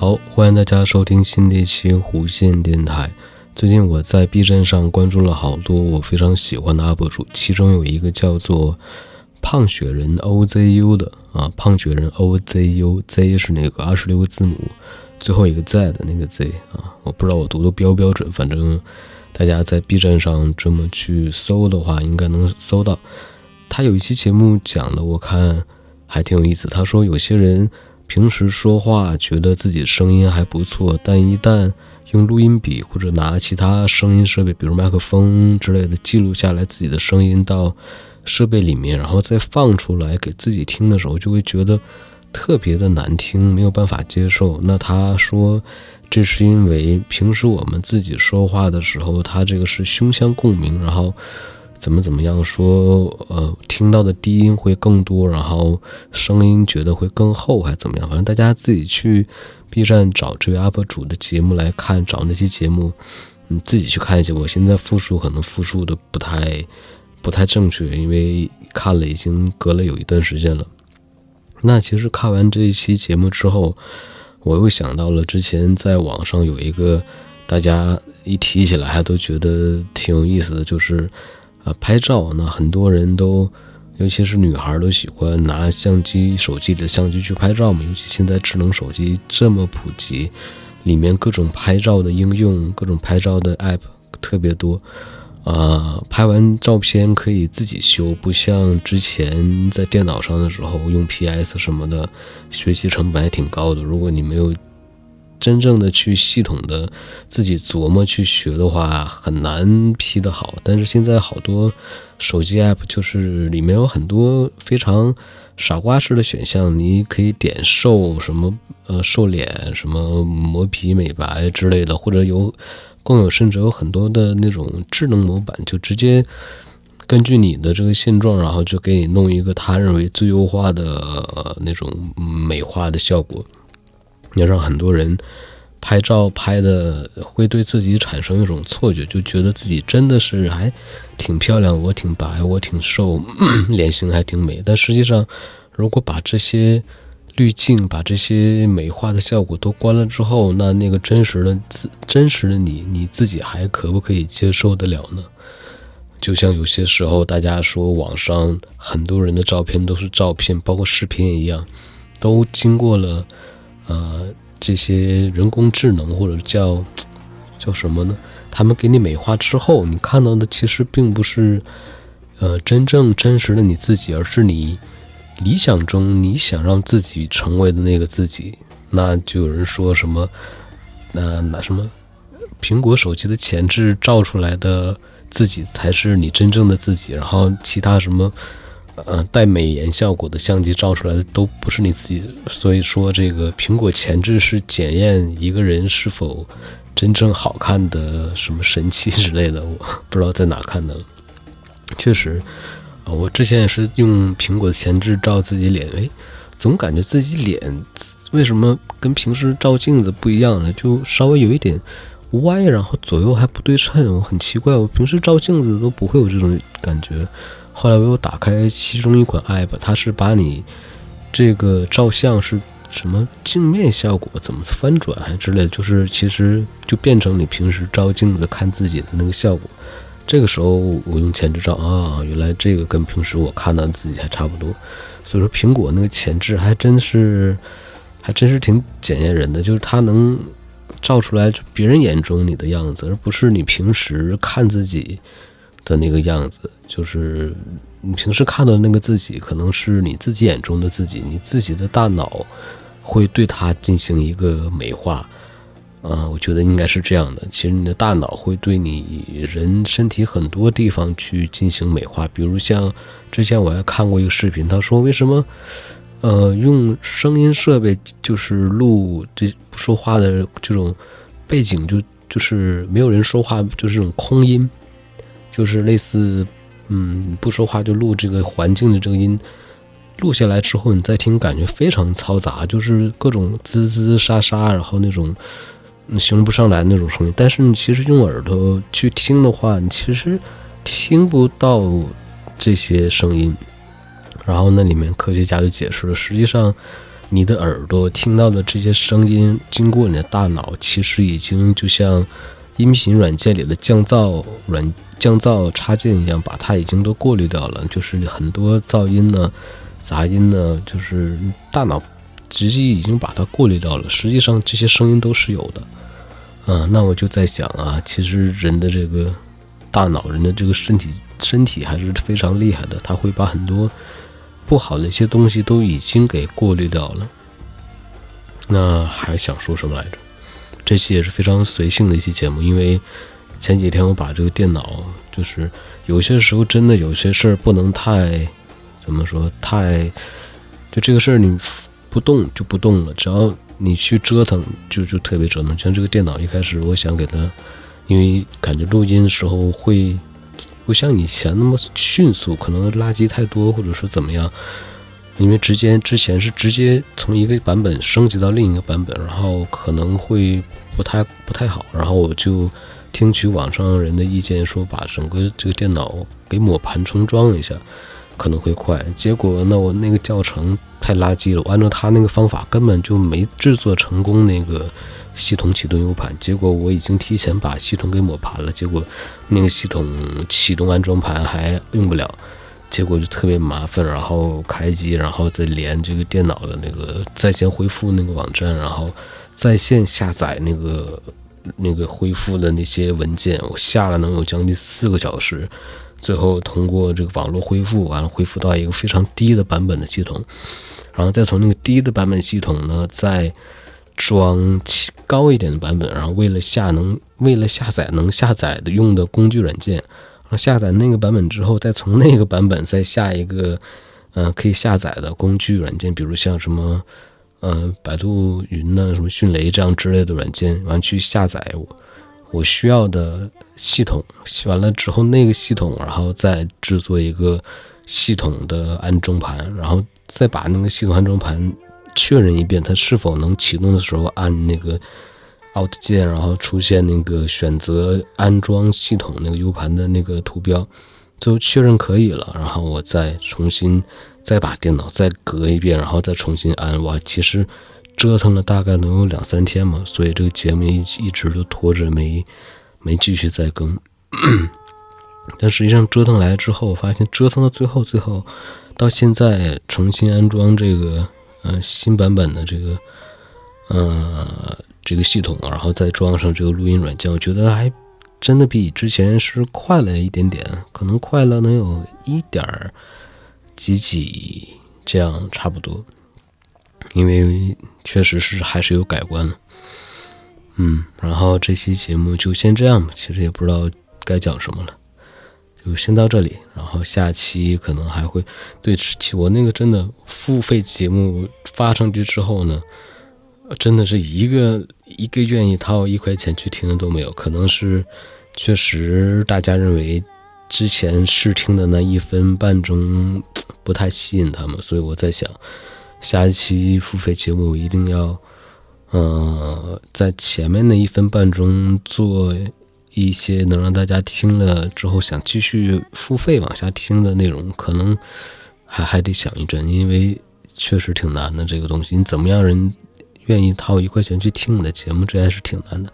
好，欢迎大家收听新的一期弧线电台。最近我在 B 站上关注了好多我非常喜欢的 UP 主，其中有一个叫做胖雪人 OZU 的啊，胖雪人 OZU，Z 是那个二十六个字母，最后一个 Z 的那个 Z 啊，我不知道我读的标不标准，反正大家在 B 站上这么去搜的话，应该能搜到。他有一期节目讲的，我看还挺有意思。他说有些人。平时说话觉得自己声音还不错，但一旦用录音笔或者拿其他声音设备，比如麦克风之类的记录下来自己的声音到设备里面，然后再放出来给自己听的时候，就会觉得特别的难听，没有办法接受。那他说，这是因为平时我们自己说话的时候，他这个是胸腔共鸣，然后。怎么怎么样说？呃，听到的低音会更多，然后声音觉得会更厚，还是怎么样？反正大家自己去 B 站找这位 UP 主的节目来看，找那期节目，你自己去看一下。我现在复述可能复述的不太不太正确，因为看了已经隔了有一段时间了。那其实看完这一期节目之后，我又想到了之前在网上有一个大家一提起来还都觉得挺有意思的，就是。啊，拍照那很多人都，尤其是女孩都喜欢拿相机、手机里的相机去拍照嘛。尤其现在智能手机这么普及，里面各种拍照的应用、各种拍照的 app 特别多。啊，拍完照片可以自己修，不像之前在电脑上的时候用 PS 什么的，学习成本还挺高的。如果你没有。真正的去系统的自己琢磨去学的话，很难 P 得好。但是现在好多手机 app 就是里面有很多非常傻瓜式的选项，你可以点瘦什么呃瘦脸什么磨皮美白之类的，或者有更有甚至有很多的那种智能模板，就直接根据你的这个现状，然后就给你弄一个他认为最优化的那种美化的效果。要让很多人拍照拍的会对自己产生一种错觉，就觉得自己真的是还挺漂亮，我挺白，我挺瘦，脸型还挺美。但实际上，如果把这些滤镜、把这些美化的效果都关了之后，那那个真实的自、真实的你，你自己还可不可以接受得了呢？就像有些时候大家说网上很多人的照片都是照片，包括视频也一样，都经过了。呃，这些人工智能或者叫 叫什么呢？他们给你美化之后，你看到的其实并不是呃真正真实的你自己，而是你理想中你想让自己成为的那个自己。那就有人说什么，那那什么，苹果手机的前置照出来的自己才是你真正的自己，然后其他什么。呃，带美颜效果的相机照出来的都不是你自己，所以说这个苹果前置是检验一个人是否真正好看的什么神器之类的，我不知道在哪看的。确实，啊，我之前也是用苹果前置照自己脸，哎，总感觉自己脸为什么跟平时照镜子不一样呢？就稍微有一点歪，然后左右还不对称，我很奇怪，我平时照镜子都不会有这种感觉。后来我又打开其中一款 app，它是把你这个照相是什么镜面效果，怎么翻转还之类的，就是其实就变成你平时照镜子看自己的那个效果。这个时候我用前置照啊，原来这个跟平时我看到自己还差不多。所以说苹果那个前置还真是还真是挺检验人的，就是它能照出来别人眼中你的样子，而不是你平时看自己。的那个样子，就是你平时看到那个自己，可能是你自己眼中的自己，你自己的大脑会对它进行一个美化，啊，我觉得应该是这样的。其实你的大脑会对你人身体很多地方去进行美化，比如像之前我还看过一个视频，他说为什么，呃，用声音设备就是录这说话的这种背景，就就是没有人说话，就是这种空音。就是类似，嗯，不说话就录这个环境的这个音，录下来之后你再听，感觉非常嘈杂，就是各种滋滋沙沙，然后那种形容不上来那种声音。但是你其实用耳朵去听的话，你其实听不到这些声音。然后那里面科学家就解释了，实际上你的耳朵听到的这些声音，经过你的大脑，其实已经就像音频软件里的降噪软降噪插件一样，把它已经都过滤掉了。就是很多噪音呢、杂音呢，就是大脑直接已经把它过滤掉了。实际上这些声音都是有的。嗯，那我就在想啊，其实人的这个大脑，人的这个身体，身体还是非常厉害的，他会把很多不好的一些东西都已经给过滤掉了。那还想说什么来着？这期也是非常随性的一期节目，因为前几天我把这个电脑，就是有些时候真的有些事儿不能太，怎么说太，就这个事儿你不动就不动了，只要。你去折腾，就就特别折腾。像这个电脑，一开始我想给它，因为感觉录音的时候会不像以前那么迅速，可能垃圾太多，或者说怎么样。因为直接之前是直接从一个版本升级到另一个版本，然后可能会不太不太好。然后我就听取网上人的意见，说把整个这个电脑给抹盘重装一下。可能会快，结果那我那个教程太垃圾了，我按照他那个方法根本就没制作成功那个系统启动 U 盘，结果我已经提前把系统给抹盘了，结果那个系统启动安装盘还用不了，结果就特别麻烦，然后开机，然后再连这个电脑的那个在线恢复那个网站，然后在线下载那个那个恢复的那些文件，我下了能有将近四个小时。最后通过这个网络恢复，完了恢复到一个非常低的版本的系统，然后再从那个低的版本系统呢，再装高一点的版本，然后为了下能为了下载能下载的用的工具软件，下载那个版本之后，再从那个版本再下一个，嗯，可以下载的工具软件，比如像什么，嗯，百度云呐，什么迅雷这样之类的软件，完去下载我。我需要的系统完了之后，那个系统，然后再制作一个系统的安装盘，然后再把那个系统安装盘确认一遍，它是否能启动的时候按那个 Alt 键，然后出现那个选择安装系统那个 U 盘的那个图标，最后确认可以了，然后我再重新再把电脑再隔一遍，然后再重新安。哇，其实。折腾了大概能有两三天嘛，所以这个节目一一直都拖着没没继续再更。但实际上折腾来之后，发现折腾到最后，最后到现在重新安装这个呃新版本的这个呃这个系统，然后再装上这个录音软件，我觉得还真的比之前是快了一点点，可能快了能有一点儿几几这样差不多。因为确实是还是有改观的，嗯，然后这期节目就先这样吧，其实也不知道该讲什么了，就先到这里，然后下期可能还会对我那个真的付费节目发上去之后呢，真的是一个一个愿意掏一块钱去听的都没有，可能是确实大家认为之前试听的那一分半钟不太吸引他们，所以我在想。下一期付费节目一定要，嗯，在前面的一分半钟做一些能让大家听了之后想继续付费往下听的内容，可能还还得想一阵，因为确实挺难的这个东西。你怎么样人愿意掏一块钱去听你的节目，这还是挺难的。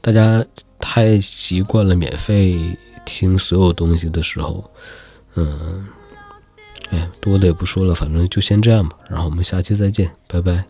大家太习惯了免费听所有东西的时候，嗯。哎，多的也不说了，反正就先这样吧。然后我们下期再见，拜拜。